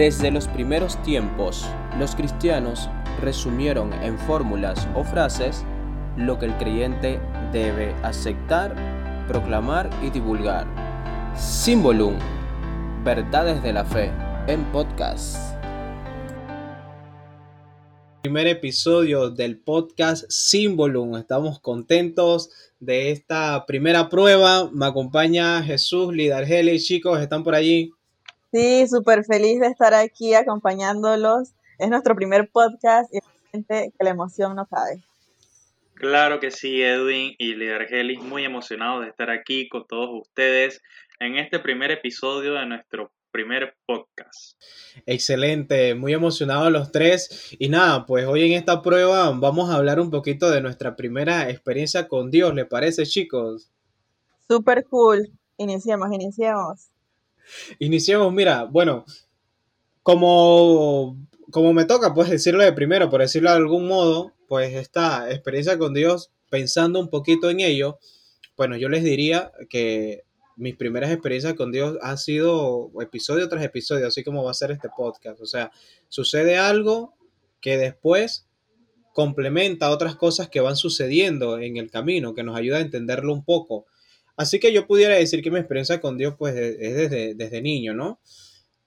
Desde los primeros tiempos, los cristianos resumieron en fórmulas o frases lo que el creyente debe aceptar, proclamar y divulgar. Símbolum, verdades de la fe, en podcast. Primer episodio del podcast Símbolum. Estamos contentos de esta primera prueba. Me acompaña Jesús Lidargeli. Chicos, ¿están por allí? Sí, súper feliz de estar aquí acompañándolos. Es nuestro primer podcast y realmente que la emoción no cabe. Claro que sí, Edwin y Lidargelis, muy emocionados de estar aquí con todos ustedes en este primer episodio de nuestro primer podcast. Excelente, muy emocionados los tres. Y nada, pues hoy en esta prueba vamos a hablar un poquito de nuestra primera experiencia con Dios, ¿le parece, chicos? Súper cool. Iniciemos, iniciemos. Iniciemos, mira, bueno, como, como me toca, pues decirlo de primero, por decirlo de algún modo, pues esta experiencia con Dios, pensando un poquito en ello, bueno, yo les diría que mis primeras experiencias con Dios han sido episodio tras episodio, así como va a ser este podcast. O sea, sucede algo que después complementa otras cosas que van sucediendo en el camino, que nos ayuda a entenderlo un poco. Así que yo pudiera decir que mi experiencia con Dios pues es desde, desde niño, ¿no?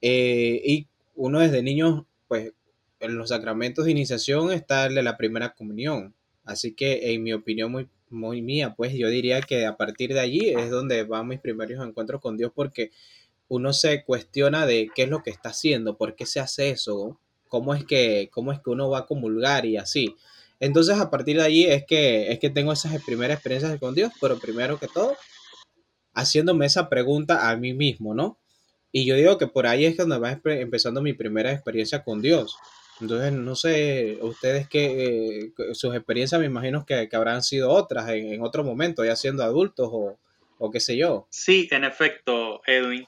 Eh, y uno desde niño, pues en los sacramentos de iniciación está el de la primera comunión. Así que en mi opinión muy, muy mía, pues yo diría que a partir de allí es donde van mis primeros encuentros con Dios porque uno se cuestiona de qué es lo que está haciendo, por qué se hace eso, cómo es que, cómo es que uno va a comulgar y así. Entonces a partir de allí es que, es que tengo esas primeras experiencias con Dios, pero primero que todo haciéndome esa pregunta a mí mismo, ¿no? Y yo digo que por ahí es donde va empezando mi primera experiencia con Dios. Entonces, no sé, ustedes que eh, sus experiencias me imagino que, habrán sido otras en, otro momento, ya siendo adultos o, o qué sé yo. Sí, en efecto, Edwin.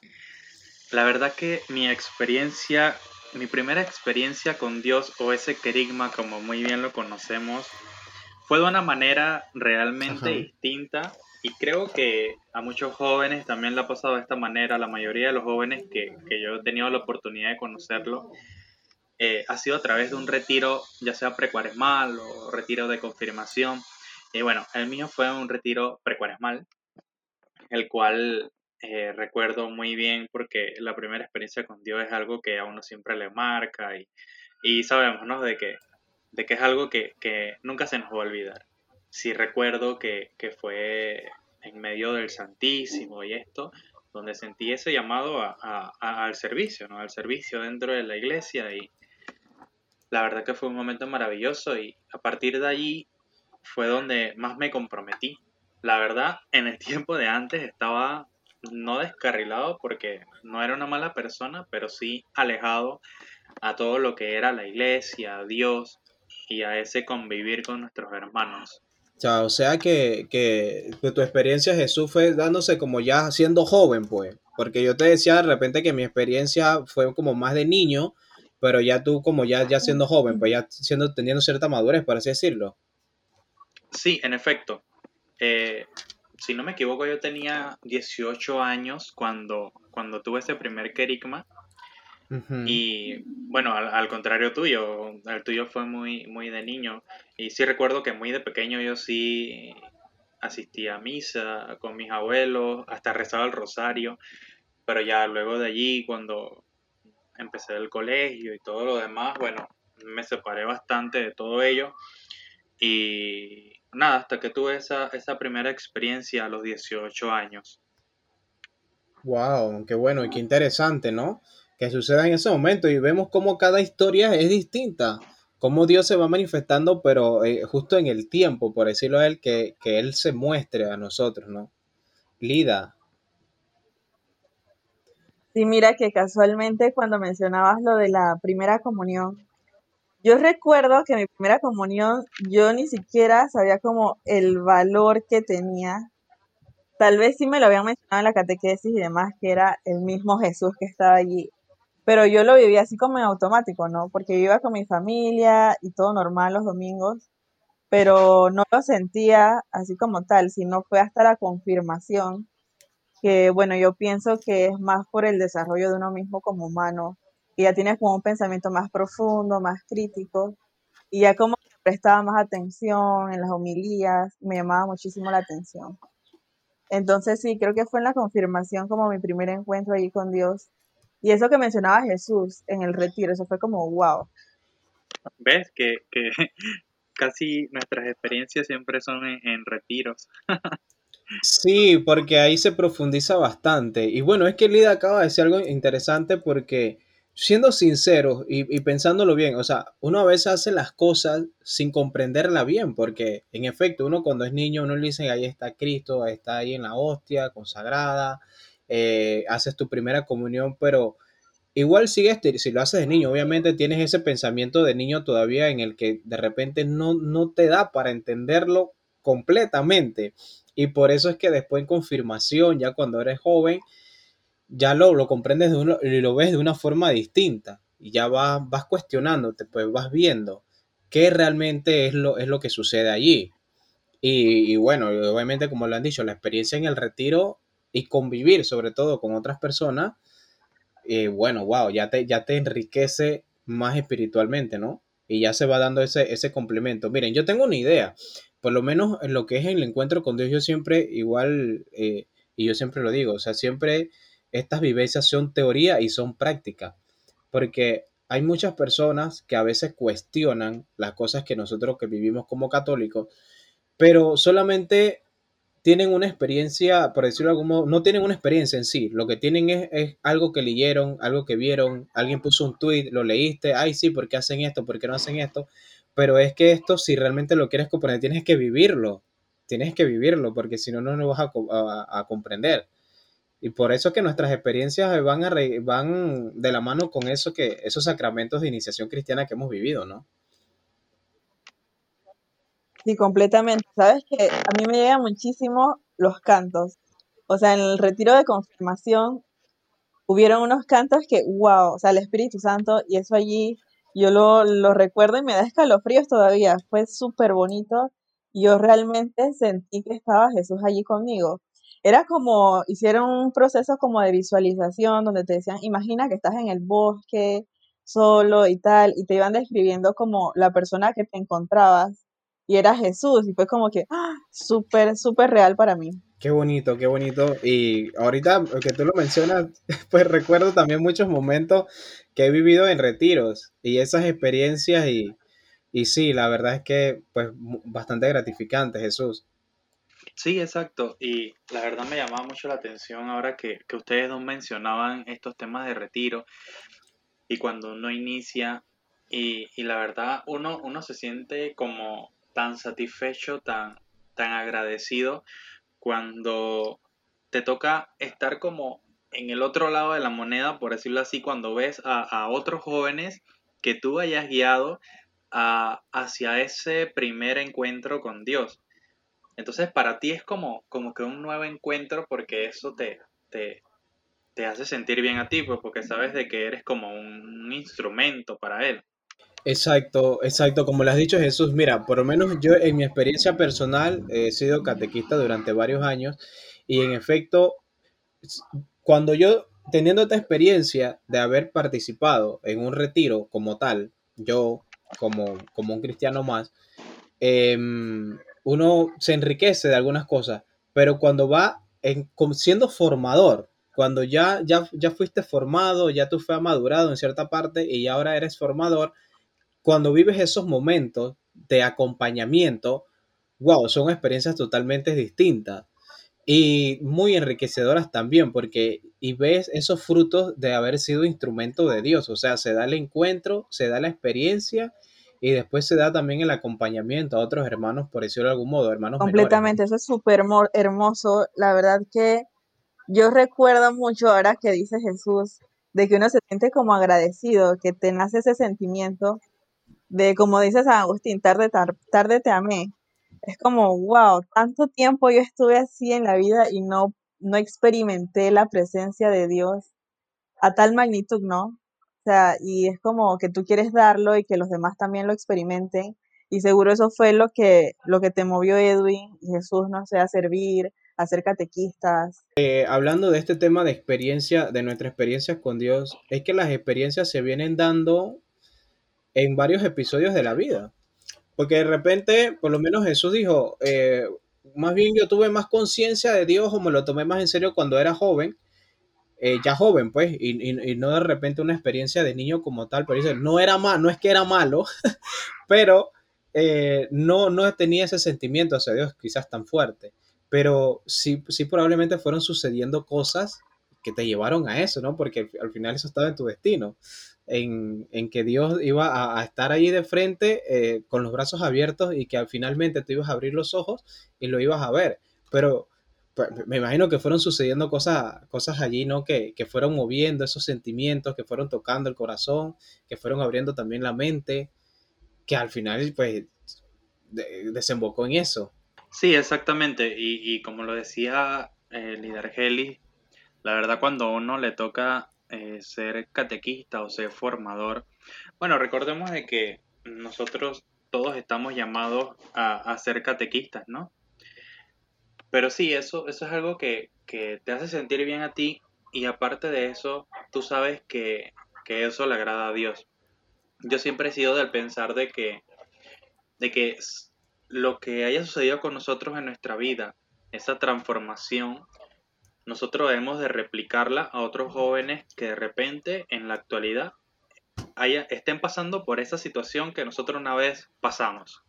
La verdad que mi experiencia, mi primera experiencia con Dios o ese querigma, como muy bien lo conocemos, fue de una manera realmente distinta y creo que a muchos jóvenes también le ha pasado de esta manera, la mayoría de los jóvenes que, que yo he tenido la oportunidad de conocerlo, eh, ha sido a través de un retiro, ya sea precuaresmal o retiro de confirmación. Y bueno, el mío fue un retiro precuaresmal, el cual eh, recuerdo muy bien porque la primera experiencia con Dios es algo que a uno siempre le marca y, y sabemos, ¿no? De que, de que es algo que, que nunca se nos va a olvidar sí recuerdo que, fue en medio del Santísimo y esto, donde sentí ese llamado al servicio, ¿no? Al servicio dentro de la iglesia y la verdad que fue un momento maravilloso y a partir de allí fue donde más me comprometí. La verdad, en el tiempo de antes estaba no descarrilado porque no era una mala persona, pero sí alejado a todo lo que era la iglesia, a Dios y a ese convivir con nuestros hermanos o sea que, que, tu experiencia Jesús fue dándose como ya siendo joven, pues. Porque yo te decía de repente que mi experiencia fue como más de niño, pero ya tú como ya, ya siendo joven, pues ya siendo, teniendo cierta madurez, por así decirlo. Sí, en efecto. Eh, si no me equivoco, yo tenía 18 años cuando, cuando tuve ese primer querigma. Y bueno, al, contrario tuyo, el tuyo fue muy, muy de niño. Y sí recuerdo que muy de pequeño yo sí asistía a misa con mis abuelos, hasta rezaba el rosario. Pero ya luego de allí, cuando empecé el colegio y todo lo demás, bueno, me separé bastante de todo ello. Y nada, hasta que tuve esa, esa primera experiencia a los 18 años. Wow, qué bueno y qué interesante, ¿no? Que suceda en ese momento y vemos cómo cada historia es distinta, cómo Dios se va manifestando, pero eh, justo en el tiempo, por decirlo a Él, que, que Él se muestre a nosotros, ¿no? Lida. Sí, mira que casualmente cuando mencionabas lo de la primera comunión, yo recuerdo que mi primera comunión yo ni siquiera sabía como el valor que tenía. Tal vez sí me lo habían mencionado en la catequesis y demás, que era el mismo Jesús que estaba allí pero yo lo viví así como en automático, ¿no? Porque iba con mi familia y todo normal los domingos, pero no lo sentía así como tal, sino fue hasta la confirmación, que bueno, yo pienso que es más por el desarrollo de uno mismo como humano, y ya tienes como un pensamiento más profundo, más crítico, y ya como prestaba más atención en las homilías, me llamaba muchísimo la atención. Entonces sí, creo que fue en la confirmación como mi primer encuentro ahí con Dios. Y eso que mencionaba Jesús en el retiro, eso fue como wow. ¿Ves? Que, que casi nuestras experiencias siempre son en, retiros. sí, porque ahí se profundiza bastante. Y bueno, es que Lida acaba de decir algo interesante porque siendo sinceros y, pensándolo bien, o sea, uno a veces hace las cosas sin comprenderla bien, porque en efecto, uno cuando es niño, uno le dice, ahí está Cristo, está ahí en la hostia, consagrada, eh, haces tu primera comunión, pero igual sigues, si lo haces de niño, obviamente tienes ese pensamiento de niño todavía en el que de repente no, no te da para entenderlo completamente. Y por eso es que después en confirmación, ya cuando eres joven, ya lo, lo comprendes de uno, y lo ves de una forma distinta y ya vas, vas cuestionándote, pues vas viendo qué realmente es lo, es lo que sucede allí. Y, bueno, obviamente como lo han dicho, la experiencia en el retiro y convivir sobre todo con otras personas, eh, bueno, wow, ya te, ya te enriquece más espiritualmente, ¿no? Y ya se va dando ese, ese complemento. Miren, yo tengo una idea, por lo menos en lo que es el encuentro con Dios, yo siempre igual, eh, y yo siempre lo digo, o sea, siempre estas vivencias son teoría y son práctica, porque hay muchas personas que a veces cuestionan las cosas que nosotros que vivimos como católicos, pero solamente tienen una experiencia, por decirlo de algún modo, no tienen una experiencia en sí, lo que tienen es, algo que leyeron, algo que vieron, alguien puso un tweet, lo leíste, ay sí, ¿por qué hacen esto? ¿Por qué no hacen esto? Pero es que esto, si realmente lo quieres comprender, tienes que vivirlo, tienes que vivirlo, porque si no, no lo vas a comprender. Y por eso que nuestras experiencias van, van de la mano con eso que, esos sacramentos de iniciación cristiana que hemos vivido, ¿no? Sí, completamente. Sabes que a mí me llegan muchísimo los cantos. O sea, en el retiro de confirmación hubieron unos cantos que, wow, o sea, el Espíritu Santo, y eso allí yo lo, lo recuerdo y me da escalofríos todavía. Fue súper bonito. Yo realmente sentí que estaba Jesús allí conmigo era como, hicieron un proceso como de visualización donde te decían, imagina que estás en el bosque solo y tal, y te iban describiendo como la persona que te encontrabas y era Jesús, y fue como que ¡ah! súper, súper real para mí. Qué bonito, qué bonito. Y ahorita que tú lo mencionas, pues recuerdo también muchos momentos que he vivido en retiros y esas experiencias y, y sí, la verdad es que pues bastante gratificante, Jesús. Sí, exacto. Y la verdad me llamaba mucho la atención ahora que, ustedes dos mencionaban estos temas de retiro y cuando uno inicia y, la verdad uno, uno se siente como tan satisfecho, tan, tan agradecido cuando te toca estar como en el otro lado de la moneda, por decirlo así, cuando ves a, otros jóvenes que tú hayas guiado hacia ese primer encuentro con Dios. Entonces para ti es como, como que un nuevo encuentro porque eso te, te, te hace sentir bien a ti, pues porque sabes de que eres como un instrumento para él. Exacto, exacto, como le has dicho Jesús, mira, por lo menos yo en mi experiencia personal he sido catequista durante varios años y en efecto, cuando yo teniendo esta experiencia de haber participado en un retiro como tal, yo como, como un cristiano más, eh, uno se enriquece de algunas cosas, pero cuando va en, siendo formador, cuando ya, ya, ya fuiste formado, ya tú fue madurado en cierta parte y ahora eres formador, cuando vives esos momentos de acompañamiento, wow, son experiencias totalmente distintas y muy enriquecedoras también, porque y ves esos frutos de haber sido instrumento de Dios, o sea, se da el encuentro, se da la experiencia y después se da también el acompañamiento a otros hermanos, por decirlo de algún modo, hermanos Completamente, eso es súper hermoso. La verdad que yo recuerdo mucho ahora que dice Jesús, de que uno se siente como agradecido, que te nace ese sentimiento de, como dice San Agustín, tarde, tarde te amé. Es como, wow, tanto tiempo yo estuve así en la vida y no, no experimenté la presencia de Dios a tal magnitud, ¿no? O sea, y es como que tú quieres darlo y que los demás también lo experimenten. Y seguro eso fue lo que, lo que te movió Edwin Jesús, no sé, a servir, a ser catequistas. Eh, hablando de este tema de experiencia, de nuestras experiencias con Dios, es que las experiencias se vienen dando en varios episodios de la vida. Porque de repente, por lo menos Jesús dijo, eh, más bien yo tuve más conciencia de Dios o me lo tomé más en serio cuando era joven, eh, ya joven, pues, y, no de repente una experiencia de niño como tal, pero dice, no era malo, no es que era malo, pero eh, no, no tenía ese sentimiento hacia Dios quizás tan fuerte, pero sí, sí probablemente fueron sucediendo cosas que te llevaron a eso, ¿no? Porque al final eso estaba en tu destino en, que Dios iba a, estar ahí de frente eh, con los brazos abiertos y que finalmente te ibas a abrir los ojos y lo ibas a ver. Pero pues, me imagino que fueron sucediendo cosas, cosas allí, ¿no? Que, fueron moviendo esos sentimientos, que fueron tocando el corazón, que fueron abriendo también la mente, que al final, pues, desembocó en eso. Sí, exactamente. Y, como lo decía el líder Heli, la verdad cuando uno le toca eh, ser catequista o ser formador, bueno, recordemos de que nosotros todos estamos llamados a, ser catequistas, ¿no? Pero sí, eso, eso es algo que, te hace sentir bien a ti y aparte de eso, tú sabes que, que, eso le agrada a Dios. Yo siempre he sido del pensar de que, de que lo que haya sucedido con nosotros en nuestra vida, esa transformación, nosotros debemos de replicarla a otros jóvenes que de repente en la actualidad haya, estén pasando por esa situación que nosotros una vez pasamos.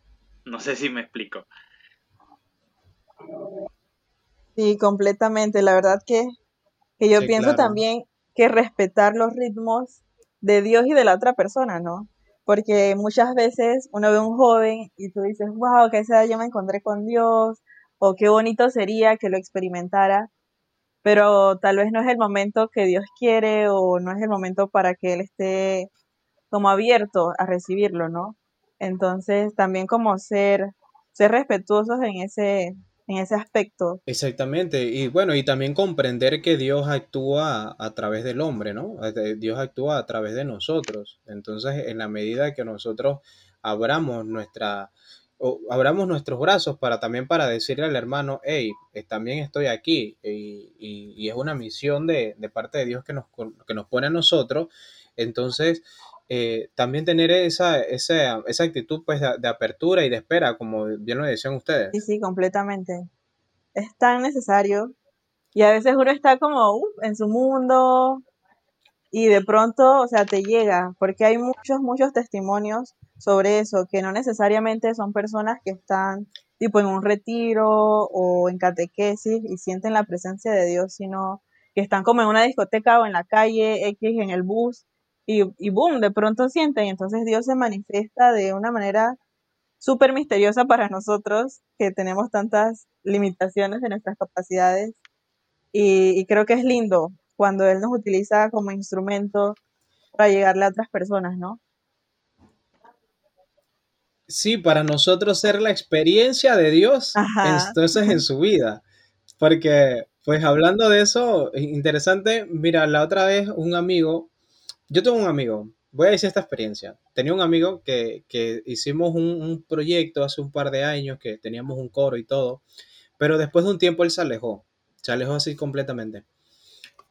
No sé si me explico. Sí, completamente. La verdad que, yo pienso también que respetar los ritmos de Dios y de la otra persona, ¿no? Porque muchas veces uno ve a un joven y tú dices, wow, que sea yo me encontré con Dios, o qué bonito sería que lo experimentara pero tal vez no es el momento que Dios quiere o no es el momento para que Él esté como abierto a recibirlo, ¿no? Entonces también como ser, ser respetuosos en ese, en ese aspecto. Exactamente, y bueno, y también comprender que Dios actúa a través del hombre, ¿no? Dios actúa a través de nosotros. Entonces, en la medida que nosotros abramos nuestra, abramos nuestros brazos para también para decirle al hermano, hey, también estoy aquí y, es una misión de, parte de Dios que nos, que nos pone a nosotros. Entonces, eh, también tener esa, esa, esa actitud pues, de, apertura y de espera, como bien lo decían ustedes. Sí, sí, completamente. Es tan necesario. Y a veces uno está como uh, en su mundo y de pronto, o sea, te llega, porque hay muchos, muchos testimonios sobre eso, que no necesariamente son personas que están tipo en un retiro o en catequesis y sienten la presencia de Dios, sino que están como en una discoteca o en la calle X, en el bus, y, y boom, de pronto sienten, entonces Dios se manifiesta de una manera súper misteriosa para nosotros, que tenemos tantas limitaciones de nuestras capacidades, y, y creo que es lindo cuando Él nos utiliza como instrumento para llegarle a otras personas, ¿no? Sí, para nosotros ser la experiencia de Dios, entonces en su vida. Porque, pues hablando de eso, interesante, mira, la otra vez un amigo, yo tengo un amigo, voy a decir esta experiencia. Tenía un amigo que, hicimos un, proyecto hace un par de años, que teníamos un coro y todo, pero después de un tiempo él se alejó, se alejó así completamente.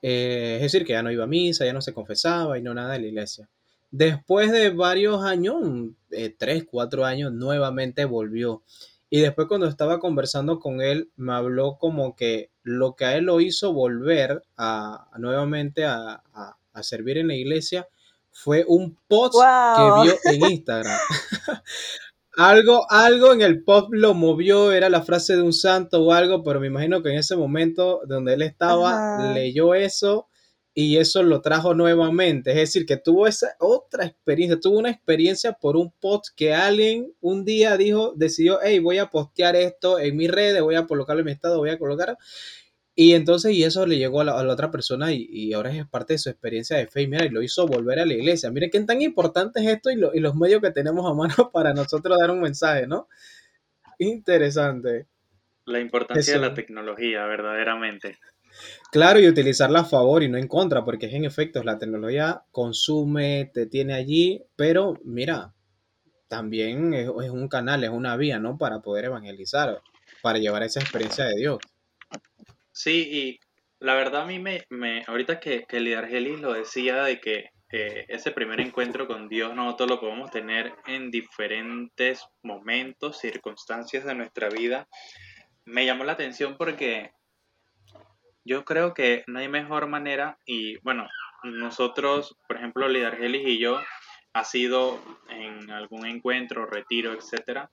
Eh, es decir, que ya no iba a misa, ya no se confesaba y no nada de la iglesia. Después de varios años, eh, tres, cuatro años, nuevamente volvió. Y después cuando estaba conversando con él, me habló como que lo que a él lo hizo volver a, nuevamente a, servir en la iglesia fue un post que vio en Instagram. algo, algo en el post lo movió, era la frase de un santo o algo, pero me imagino que en ese momento donde él estaba, leyó eso y eso lo trajo nuevamente. Es decir, que tuvo esa otra experiencia, tuvo una experiencia por un post que alguien un día dijo, decidió, hey, voy a postear esto en mis redes, voy a colocarlo en mi estado, voy a colocar. Y entonces, y eso le llegó a la, otra persona y, ahora es parte de su experiencia de fe. Y mira, y lo hizo volver a la iglesia. Miren qué tan importante es esto y, y los medios que tenemos a mano para nosotros dar un mensaje, ¿no? Interesante. La importancia de la tecnología, verdaderamente. Claro, y utilizarla a favor y no en contra, porque es en efecto la tecnología consume, te tiene allí, pero mira, también es, un canal, es una vía, ¿no? Para poder evangelizar, para llevar esa experiencia de Dios. Sí, y la verdad a mí me, me ahorita que, que Lidargelis lo decía de que eh, ese primer encuentro con Dios nosotros lo podemos tener en diferentes momentos, circunstancias de nuestra vida, me llamó la atención porque yo creo que no hay mejor manera y bueno, nosotros, por ejemplo, Lidargelis y yo, ha sido en algún encuentro, retiro, etcétera,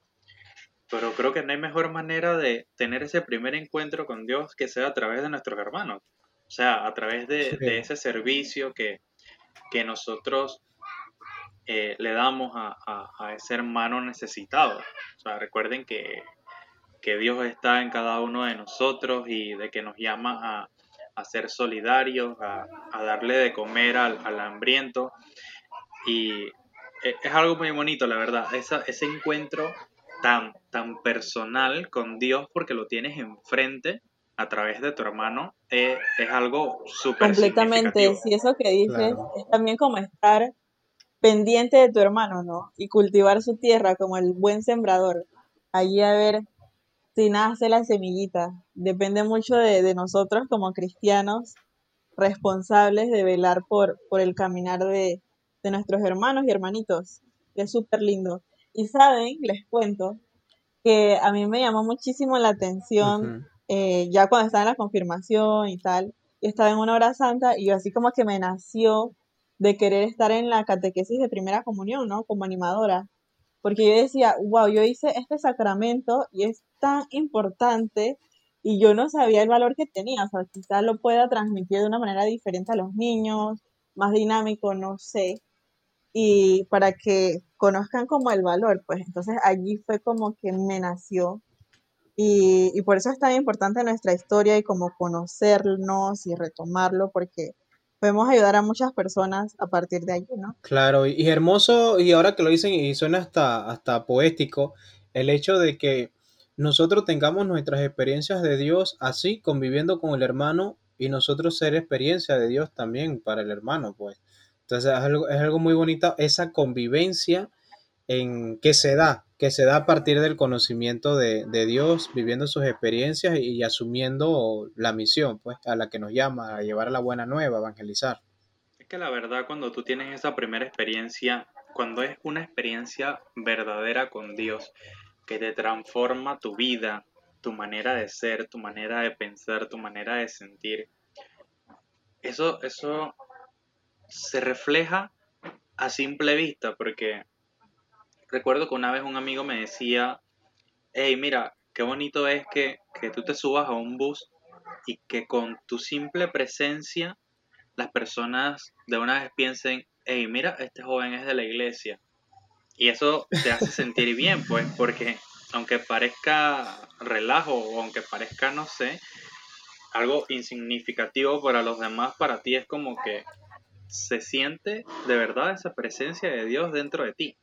pero creo que no hay mejor manera de tener ese primer encuentro con Dios que sea a través de nuestros hermanos. O sea, a través de, ese servicio que, nosotros eh, le damos a, ese hermano necesitado. O sea, recuerden que, Dios está en cada uno de nosotros y de que nos llama a, ser solidarios, a, darle de comer al, al hambriento. Y e, es algo muy bonito, la verdad. Esa, ese encuentro tan, tan personal con Dios porque lo tienes enfrente a través de tu hermano, eh, es algo súper Completamente, si eso que dices es también como estar pendiente de tu hermano, ¿no? Y cultivar su tierra como el buen sembrador. Allí a ver si nace la semillita. Depende mucho de, nosotros como cristianos responsables de velar por, por el caminar de, de nuestros hermanos y hermanitos. Es súper lindo. Y saben, les cuento, que a mí me llamó muchísimo la atención eh, ya cuando estaba en la confirmación y tal. estaba en una hora santa y yo así como que me nació de querer estar en la catequesis de primera comunión, ¿no? Como animadora. Porque yo decía, wow, yo hice este sacramento y es tan importante y yo no sabía el valor que tenía. O sea, quizás lo pueda transmitir de una manera diferente a los niños, más dinámico, no sé y para que conozcan como el valor, pues entonces allí fue como que me nació y, y, por eso es tan importante nuestra historia y como conocernos y retomarlo porque podemos ayudar a muchas personas a partir de allí, ¿no? Claro, y, hermoso, y ahora que lo dicen y suena hasta, hasta poético, el hecho de que nosotros tengamos nuestras experiencias de Dios así, conviviendo con el hermano y nosotros ser experiencia de Dios también para el hermano, pues. Entonces es algo, es algo muy bonito esa convivencia en que se da, que se da a partir del conocimiento de, Dios, viviendo sus experiencias y, asumiendo la misión, pues, a la que nos llama, a llevar la buena nueva, evangelizar. Es que la verdad, cuando tú tienes esa primera experiencia, cuando es una experiencia verdadera con Dios, que te transforma tu vida, tu manera de ser, tu manera de pensar, tu manera de sentir, eso, eso se refleja a simple vista, porque recuerdo que una vez un amigo me decía, hey, mira, qué bonito es que, que tú te subas a un bus y que con tu simple presencia las personas de una vez piensen, hey, mira, este joven es de la iglesia. Y eso te hace sentir bien, pues, porque aunque parezca relajo o aunque parezca, no sé, algo insignificativo para los demás, para ti es como que se siente de verdad esa presencia de Dios dentro de ti.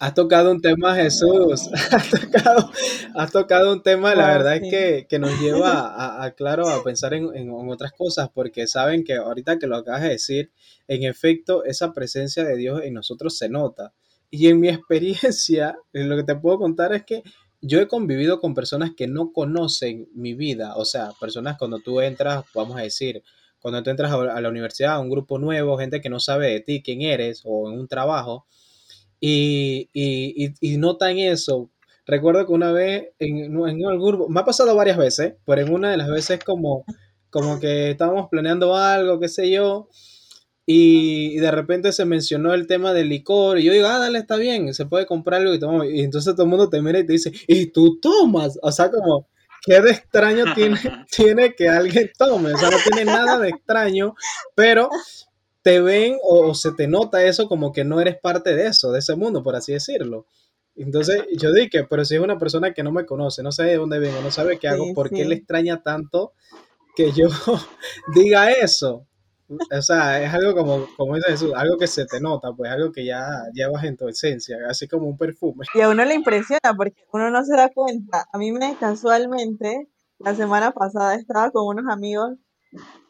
Has tocado un tema, Jesús. Has tocado, un tema, la ah, verdad es que, nos lleva a, claro, a pensar en, otras cosas, porque saben que ahorita que lo acabas de decir, en efecto, esa presencia de Dios en nosotros se nota. Y en mi experiencia, lo que te puedo contar es que yo he convivido con personas que no conocen mi vida, o sea, personas cuando tú entras, vamos a decir, cuando tú entras a la universidad, a un grupo nuevo, gente que no sabe de ti, quién eres, o en un trabajo, y, y, y, notan eso. Recuerdo que una vez en, en grupo, me ha pasado varias veces, pero en una de las veces como, como que estábamos planeando algo, qué sé yo, y, de repente se mencionó el tema del licor, y yo digo, ah, dale, está bien, se puede comprar algo y tomamos. Y entonces todo el mundo te mira y te dice, ¿y tú tomas? O sea, como, ¿qué de extraño tiene, tiene que alguien tome? O sea, no tiene nada de extraño, pero te ven o, se te nota eso como que no eres parte de eso, de ese mundo, por así decirlo. Entonces yo dije, pero si es una persona que no me conoce, no sabe de dónde vengo, no sabe qué hago, ¿por qué le extraña tanto que yo diga eso? O sea, es algo como, como dice Jesús, algo que se te nota, pues algo que ya llevas en tu esencia, así como un perfume. Y a uno le impresiona porque uno no se da cuenta. A mí me casualmente, la semana pasada estaba con unos amigos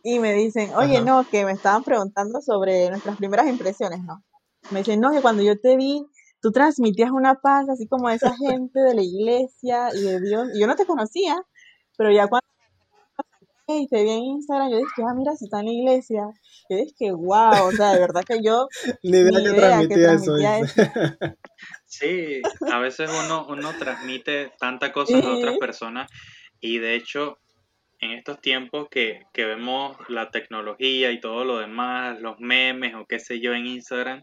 y me dicen, oye, no, que me estaban preguntando sobre nuestras primeras impresiones, ¿no? Me dicen, no, que cuando yo te vi, tú transmitías una paz así como esa gente de la iglesia y de Dios. Y yo no te conocía, pero ya cuando hey, te vi en Instagram, yo dije, ah, mira, si está en la iglesia. Yo dije, wow, o sea, de verdad que yo ni idea, que, transmitía eso, Sí, a veces uno, uno transmite tanta cosas a otras personas y de hecho en estos tiempos que, que, vemos la tecnología y todo lo demás, los memes o qué sé yo en Instagram,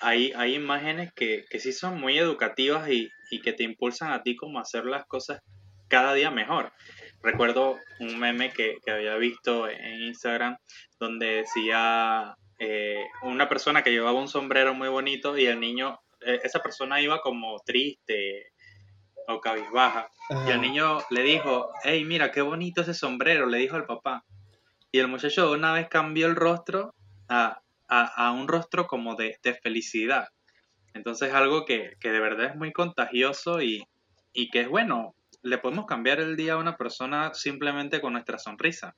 hay, hay imágenes que, que sí son muy educativas y, y, que te impulsan a ti como a hacer las cosas cada día mejor. Recuerdo un meme que, que había visto en Instagram donde decía eh, una persona que llevaba un sombrero muy bonito y el niño, eh, esa persona iba como triste o cabizbaja. Y el niño le dijo, hey, mira, qué bonito ese sombrero, le dijo al papá. Y el muchacho una vez cambió el rostro a, a, un rostro como de, de, felicidad. Entonces algo que, que, de verdad es muy contagioso y, y que es bueno. Le podemos cambiar el día a una persona simplemente con nuestra sonrisa.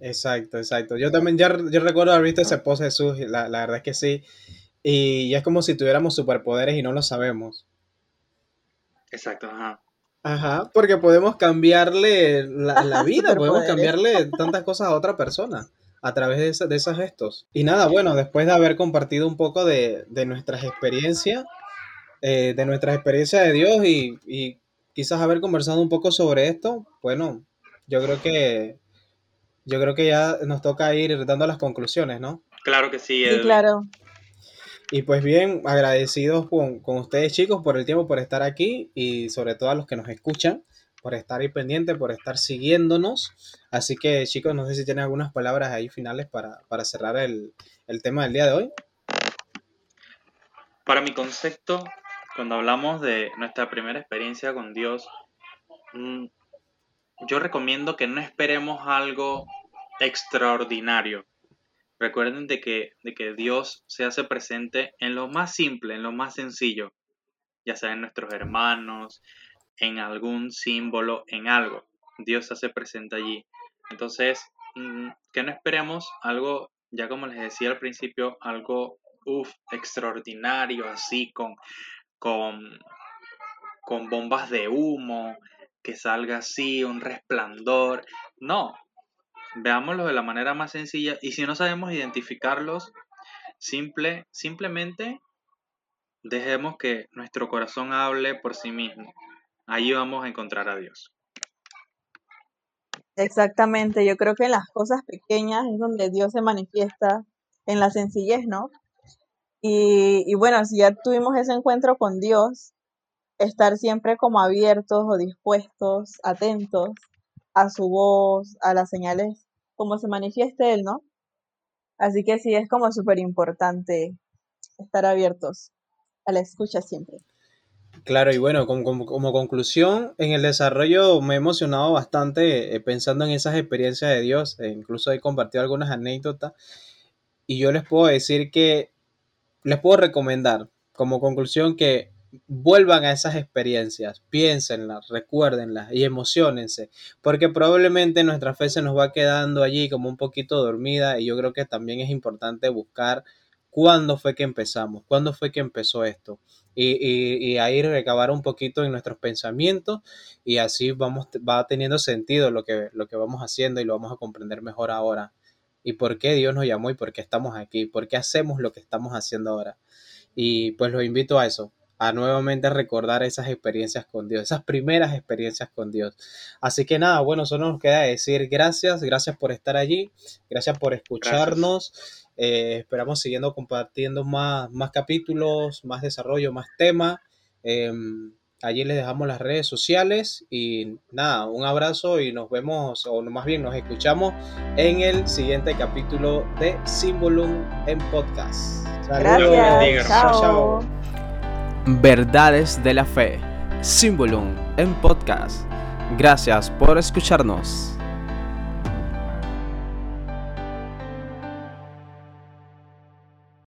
Exacto, exacto. Yo también ya, yo recuerdo haber visto ese post de Jesús, la, la verdad es que sí. Y es como si tuviéramos superpoderes y no lo sabemos. Exacto, ajá. Ajá, porque podemos cambiarle la, vida, podemos cambiarle tantas cosas a otra persona a través de, de, esos gestos. Y nada, bueno, después de haber compartido un poco de, de nuestras experiencias, eh, de nuestras experiencias de Dios y, y, quizás haber conversado un poco sobre esto, bueno, yo creo que yo creo que ya nos toca ir dando las conclusiones, ¿no? Claro que sí. Sí, claro. Y pues bien, agradecidos con, ustedes chicos por el tiempo, por estar aquí y sobre todo a los que nos escuchan, por estar ahí pendientes, por estar siguiéndonos. Así que chicos, no sé si tienen algunas palabras ahí finales para, cerrar el, tema del día de hoy. Para mi concepto, cuando hablamos de nuestra primera experiencia con Dios, mm, yo recomiendo que no esperemos algo extraordinario. Recuerden de que, de que Dios se hace presente en lo más simple, en lo más sencillo, ya sea en nuestros hermanos, en algún símbolo, en algo. Dios se hace presente allí. Entonces, mm, que no esperemos algo, ya como les decía al principio, algo uf, extraordinario, así con, con, con bombas de humo, que salga así, un resplandor. No, veámoslo de la manera más sencilla y si no sabemos identificarlos, simple, simplemente dejemos que nuestro corazón hable por sí mismo. Ahí vamos a encontrar a Dios. Exactamente, yo creo que en las cosas pequeñas es donde Dios se manifiesta, en la sencillez, ¿no? Y, y bueno, si ya tuvimos ese encuentro con Dios, estar siempre como abiertos o dispuestos, atentos a su voz, a las señales, como se manifieste él, ¿no? Así que sí, es como súper importante estar abiertos a la escucha siempre. Claro, y bueno, como, conclusión, en el desarrollo me he emocionado bastante eh, pensando en esas experiencias de Dios, e incluso he compartido algunas anécdotas, y yo les puedo decir que les puedo recomendar como conclusión que vuelvan a esas experiencias, piénsenlas, recuérdenlas y emocionense, porque probablemente nuestra fe se nos va quedando allí como un poquito dormida y yo creo que también es importante buscar cuándo fue que empezamos, cuándo fue que empezó esto. Y, y, ahí recabar un poquito en nuestros pensamientos y así vamos, va teniendo sentido lo que, lo que vamos haciendo y lo vamos a comprender mejor ahora y por qué Dios nos llamó y por qué estamos aquí, por qué hacemos lo que estamos haciendo ahora. Y pues los invito a eso, a nuevamente recordar esas experiencias con Dios, esas primeras experiencias con Dios. Así que nada, bueno, solo nos queda decir gracias, gracias por estar allí, gracias por escucharnos. Eh, esperamos siguiendo compartiendo más, más capítulos, más desarrollo, más temas. Em, allí les dejamos las redes sociales y nada, un abrazo y nos vemos, o más bien nos escuchamos en el siguiente capítulo de Symbolum en podcast. Gracias. chao. Verdades de la Fe, Symbolum en podcast. Gracias por escucharnos.